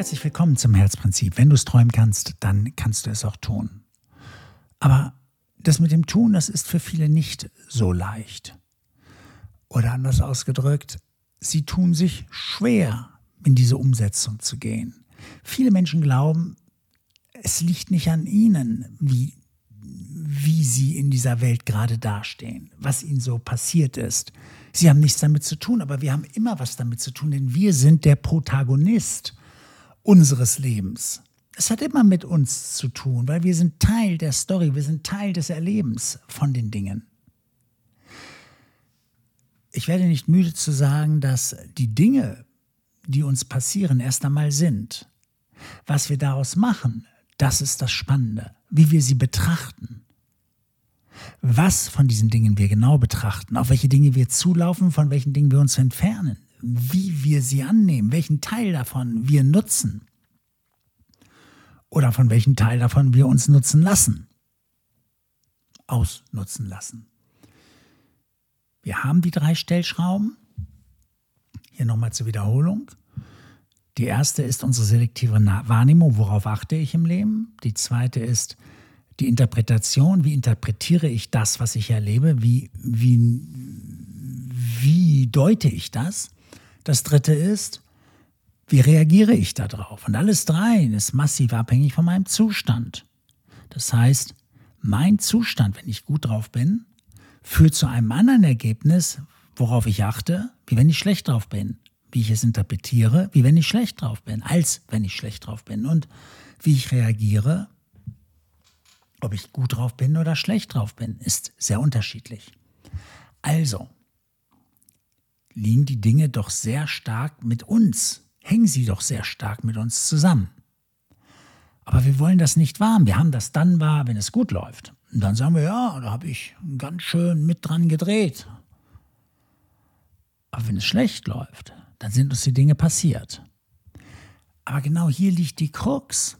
Herzlich willkommen zum Herzprinzip. Wenn du es träumen kannst, dann kannst du es auch tun. Aber das mit dem Tun, das ist für viele nicht so leicht. Oder anders ausgedrückt, sie tun sich schwer, in diese Umsetzung zu gehen. Viele Menschen glauben, es liegt nicht an ihnen, wie, wie sie in dieser Welt gerade dastehen, was ihnen so passiert ist. Sie haben nichts damit zu tun, aber wir haben immer was damit zu tun, denn wir sind der Protagonist unseres Lebens. Es hat immer mit uns zu tun, weil wir sind Teil der Story, wir sind Teil des Erlebens von den Dingen. Ich werde nicht müde zu sagen, dass die Dinge, die uns passieren, erst einmal sind. Was wir daraus machen, das ist das Spannende, wie wir sie betrachten. Was von diesen Dingen wir genau betrachten, auf welche Dinge wir zulaufen, von welchen Dingen wir uns entfernen, wie wir sie annehmen, welchen Teil davon wir nutzen oder von welchem Teil davon wir uns nutzen lassen, ausnutzen lassen. Wir haben die drei Stellschrauben. Hier nochmal zur Wiederholung. Die erste ist unsere selektive Wahrnehmung, worauf achte ich im Leben. Die zweite ist die Interpretation, wie interpretiere ich das, was ich erlebe, wie, wie, wie deute ich das. Das dritte ist, wie reagiere ich darauf? Und alles drei ist massiv abhängig von meinem Zustand. Das heißt, mein Zustand, wenn ich gut drauf bin, führt zu einem anderen Ergebnis, worauf ich achte, wie wenn ich schlecht drauf bin. Wie ich es interpretiere, wie wenn ich schlecht drauf bin, als wenn ich schlecht drauf bin. Und wie ich reagiere, ob ich gut drauf bin oder schlecht drauf bin, ist sehr unterschiedlich. Also, liegen die Dinge doch sehr stark mit uns, hängen sie doch sehr stark mit uns zusammen. Aber wir wollen das nicht wahr. Wir haben das dann wahr, wenn es gut läuft. Und dann sagen wir, ja, da habe ich ganz schön mit dran gedreht. Aber wenn es schlecht läuft, dann sind uns die Dinge passiert. Aber genau hier liegt die Krux.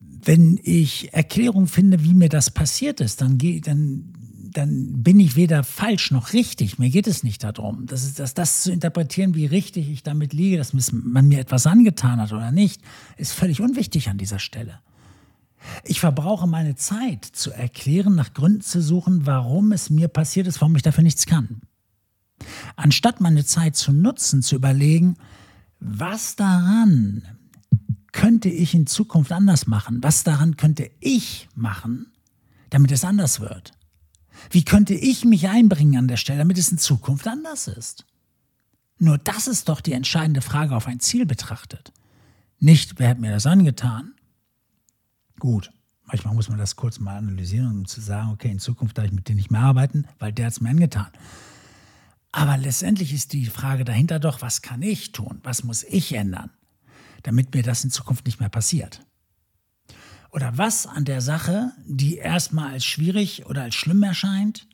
Wenn ich Erklärung finde, wie mir das passiert ist, dann, dann dann bin ich weder falsch noch richtig. Mir geht es nicht darum. Das, ist, das, das zu interpretieren, wie richtig ich damit liege, dass man mir etwas angetan hat oder nicht, ist völlig unwichtig an dieser Stelle. Ich verbrauche meine Zeit zu erklären, nach Gründen zu suchen, warum es mir passiert ist, warum ich dafür nichts kann. Anstatt meine Zeit zu nutzen, zu überlegen, was daran könnte ich in Zukunft anders machen? Was daran könnte ich machen, damit es anders wird? Wie könnte ich mich einbringen an der Stelle, damit es in Zukunft anders ist? Nur das ist doch die entscheidende Frage auf ein Ziel betrachtet. Nicht, wer hat mir das angetan? Gut, manchmal muss man das kurz mal analysieren, um zu sagen, okay, in Zukunft darf ich mit dem nicht mehr arbeiten, weil der hat es mir angetan. Aber letztendlich ist die Frage dahinter doch, was kann ich tun? Was muss ich ändern, damit mir das in Zukunft nicht mehr passiert? Oder was an der Sache, die erstmal als schwierig oder als schlimm erscheint,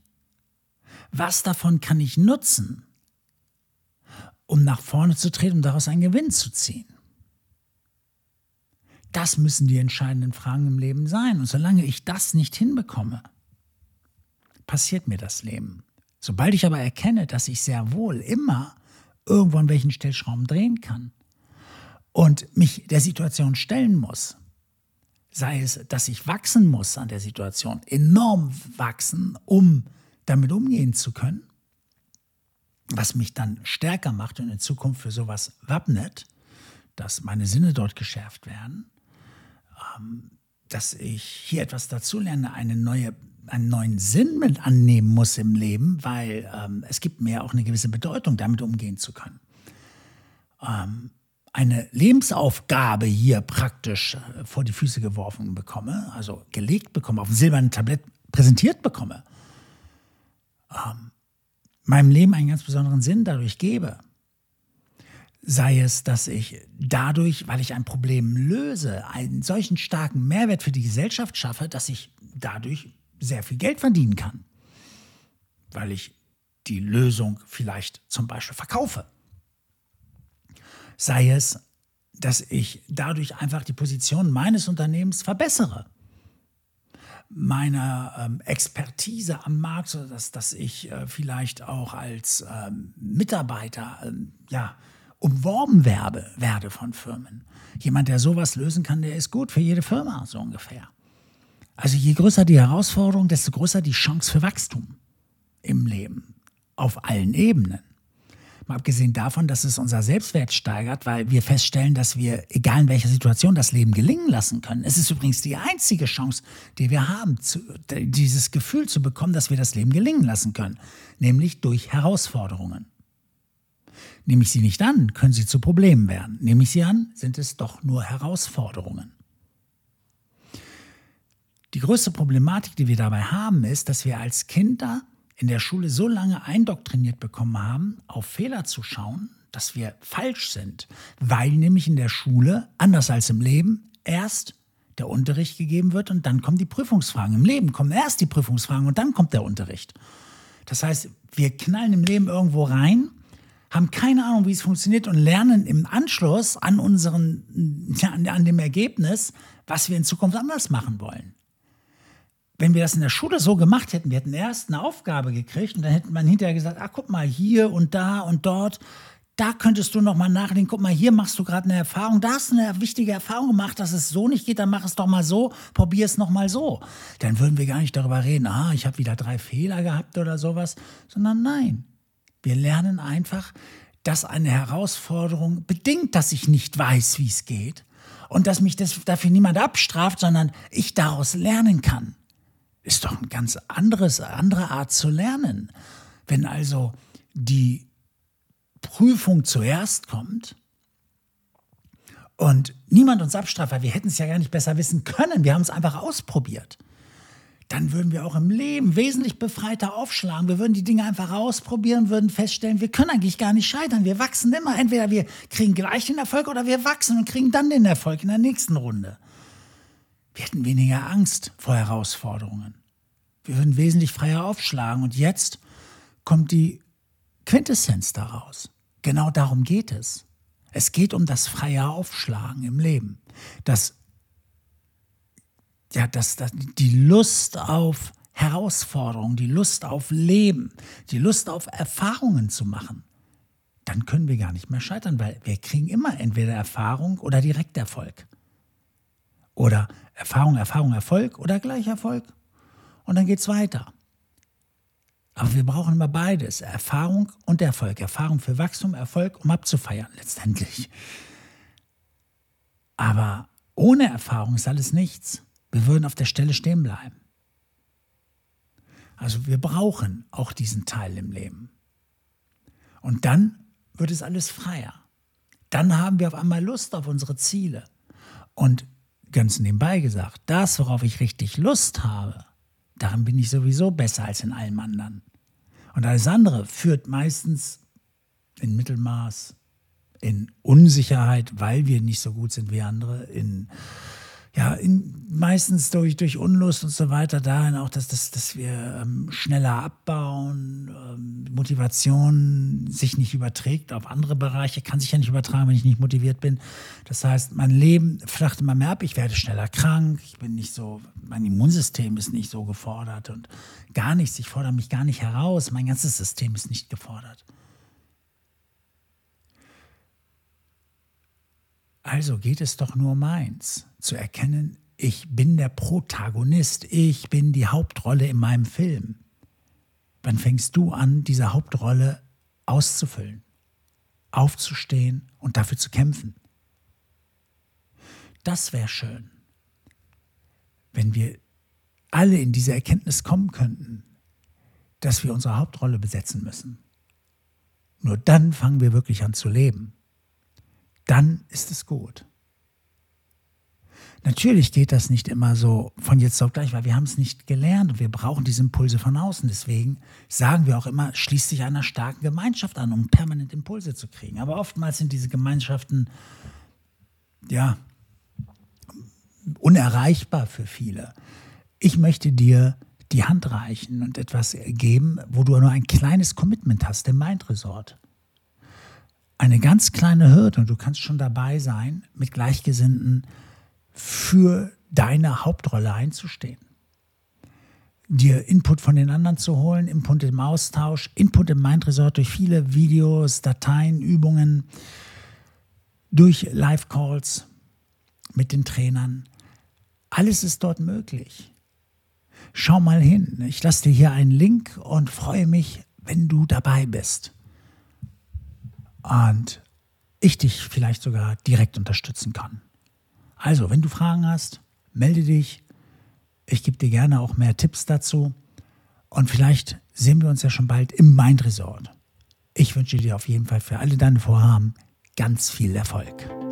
was davon kann ich nutzen, um nach vorne zu treten, um daraus einen Gewinn zu ziehen? Das müssen die entscheidenden Fragen im Leben sein. Und solange ich das nicht hinbekomme, passiert mir das Leben. Sobald ich aber erkenne, dass ich sehr wohl immer irgendwo an welchen Stellschrauben drehen kann und mich der Situation stellen muss, sei es, dass ich wachsen muss an der Situation, enorm wachsen, um damit umgehen zu können, was mich dann stärker macht und in Zukunft für sowas wappnet, dass meine Sinne dort geschärft werden, ähm, dass ich hier etwas dazulerne, eine neue, einen neuen Sinn mit annehmen muss im Leben, weil ähm, es gibt mir auch eine gewisse Bedeutung, damit umgehen zu können. Ähm, eine Lebensaufgabe hier praktisch äh, vor die Füße geworfen bekomme, also gelegt bekomme, auf dem silbernen Tablett präsentiert bekomme, ähm, meinem Leben einen ganz besonderen Sinn dadurch gebe. Sei es, dass ich dadurch, weil ich ein Problem löse, einen solchen starken Mehrwert für die Gesellschaft schaffe, dass ich dadurch sehr viel Geld verdienen kann. Weil ich die Lösung vielleicht zum Beispiel verkaufe sei es, dass ich dadurch einfach die Position meines Unternehmens verbessere. Meine ähm, Expertise am Markt, sodass dass ich äh, vielleicht auch als ähm, Mitarbeiter ähm, ja, umworben werbe, werde von Firmen. Jemand, der sowas lösen kann, der ist gut für jede Firma, so ungefähr. Also je größer die Herausforderung, desto größer die Chance für Wachstum im Leben, auf allen Ebenen. Mal abgesehen davon, dass es unser Selbstwert steigert, weil wir feststellen, dass wir, egal in welcher Situation, das Leben gelingen lassen können. Es ist übrigens die einzige Chance, die wir haben, zu, dieses Gefühl zu bekommen, dass wir das Leben gelingen lassen können, nämlich durch Herausforderungen. Nehme ich sie nicht an, können sie zu Problemen werden. Nehme ich sie an, sind es doch nur Herausforderungen. Die größte Problematik, die wir dabei haben, ist, dass wir als Kinder in der Schule so lange eindoktriniert bekommen haben, auf Fehler zu schauen, dass wir falsch sind, weil nämlich in der Schule, anders als im Leben, erst der Unterricht gegeben wird und dann kommen die Prüfungsfragen. Im Leben kommen erst die Prüfungsfragen und dann kommt der Unterricht. Das heißt, wir knallen im Leben irgendwo rein, haben keine Ahnung, wie es funktioniert und lernen im Anschluss an unseren, ja, an dem Ergebnis, was wir in Zukunft anders machen wollen wenn wir das in der Schule so gemacht hätten, wir hätten erst eine Aufgabe gekriegt und dann hätte man hinterher gesagt, ah, guck mal, hier und da und dort, da könntest du noch mal nachdenken, guck mal, hier machst du gerade eine Erfahrung, da hast du eine wichtige Erfahrung gemacht, dass es so nicht geht, dann mach es doch mal so, probier es noch mal so. Dann würden wir gar nicht darüber reden, ah, ich habe wieder drei Fehler gehabt oder sowas, sondern nein, wir lernen einfach, dass eine Herausforderung bedingt, dass ich nicht weiß, wie es geht und dass mich das dafür niemand abstraft, sondern ich daraus lernen kann ist doch eine ganz anderes, andere Art zu lernen. Wenn also die Prüfung zuerst kommt und niemand uns abstraft, weil wir hätten es ja gar nicht besser wissen können, wir haben es einfach ausprobiert, dann würden wir auch im Leben wesentlich befreiter aufschlagen. Wir würden die Dinge einfach ausprobieren, würden feststellen, wir können eigentlich gar nicht scheitern. Wir wachsen immer. Entweder wir kriegen gleich den Erfolg oder wir wachsen und kriegen dann den Erfolg in der nächsten Runde. Wir hätten weniger Angst vor Herausforderungen. Wir würden wesentlich freier aufschlagen. Und jetzt kommt die Quintessenz daraus. Genau darum geht es. Es geht um das freie Aufschlagen im Leben. Das, ja, das, das, die Lust auf Herausforderungen, die Lust auf Leben, die Lust auf Erfahrungen zu machen. Dann können wir gar nicht mehr scheitern, weil wir kriegen immer entweder Erfahrung oder Direkterfolg. Oder Erfahrung, Erfahrung, Erfolg oder Gleicherfolg. Und dann geht es weiter. Aber wir brauchen immer beides, Erfahrung und Erfolg. Erfahrung für Wachstum, Erfolg, um abzufeiern letztendlich. Aber ohne Erfahrung ist alles nichts. Wir würden auf der Stelle stehen bleiben. Also wir brauchen auch diesen Teil im Leben. Und dann wird es alles freier. Dann haben wir auf einmal Lust auf unsere Ziele. Und ganz nebenbei gesagt, das, worauf ich richtig Lust habe, darin bin ich sowieso besser als in allem anderen. Und alles andere führt meistens in Mittelmaß, in Unsicherheit, weil wir nicht so gut sind wie andere, in ja, in, meistens durch, durch Unlust und so weiter, dahin auch, dass, dass, dass wir ähm, schneller abbauen, ähm, Motivation sich nicht überträgt auf andere Bereiche, kann sich ja nicht übertragen, wenn ich nicht motiviert bin. Das heißt, mein Leben flacht immer mehr ab, ich werde schneller krank, ich bin nicht so, mein Immunsystem ist nicht so gefordert und gar nichts, ich fordere mich gar nicht heraus, mein ganzes System ist nicht gefordert. Also geht es doch nur um eins, zu erkennen, ich bin der Protagonist, ich bin die Hauptrolle in meinem Film. Wann fängst du an, diese Hauptrolle auszufüllen, aufzustehen und dafür zu kämpfen? Das wäre schön, wenn wir alle in diese Erkenntnis kommen könnten, dass wir unsere Hauptrolle besetzen müssen. Nur dann fangen wir wirklich an zu leben dann ist es gut. Natürlich geht das nicht immer so von jetzt auf gleich, weil wir haben es nicht gelernt und wir brauchen diese Impulse von außen. Deswegen sagen wir auch immer, schließt sich einer starken Gemeinschaft an, um permanent Impulse zu kriegen. Aber oftmals sind diese Gemeinschaften, ja, unerreichbar für viele. Ich möchte dir die Hand reichen und etwas geben, wo du nur ein kleines Commitment hast, den Mind Resort eine ganz kleine Hürde und du kannst schon dabei sein, mit Gleichgesinnten für deine Hauptrolle einzustehen. Dir Input von den anderen zu holen, Input im Austausch, Input im Mind Resort durch viele Videos, Dateien, Übungen, durch Live-Calls mit den Trainern. Alles ist dort möglich. Schau mal hin. Ich lasse dir hier einen Link und freue mich, wenn du dabei bist. Und ich dich vielleicht sogar direkt unterstützen kann. Also, wenn du Fragen hast, melde dich. Ich gebe dir gerne auch mehr Tipps dazu. Und vielleicht sehen wir uns ja schon bald im Mind Resort. Ich wünsche dir auf jeden Fall für alle deine Vorhaben ganz viel Erfolg.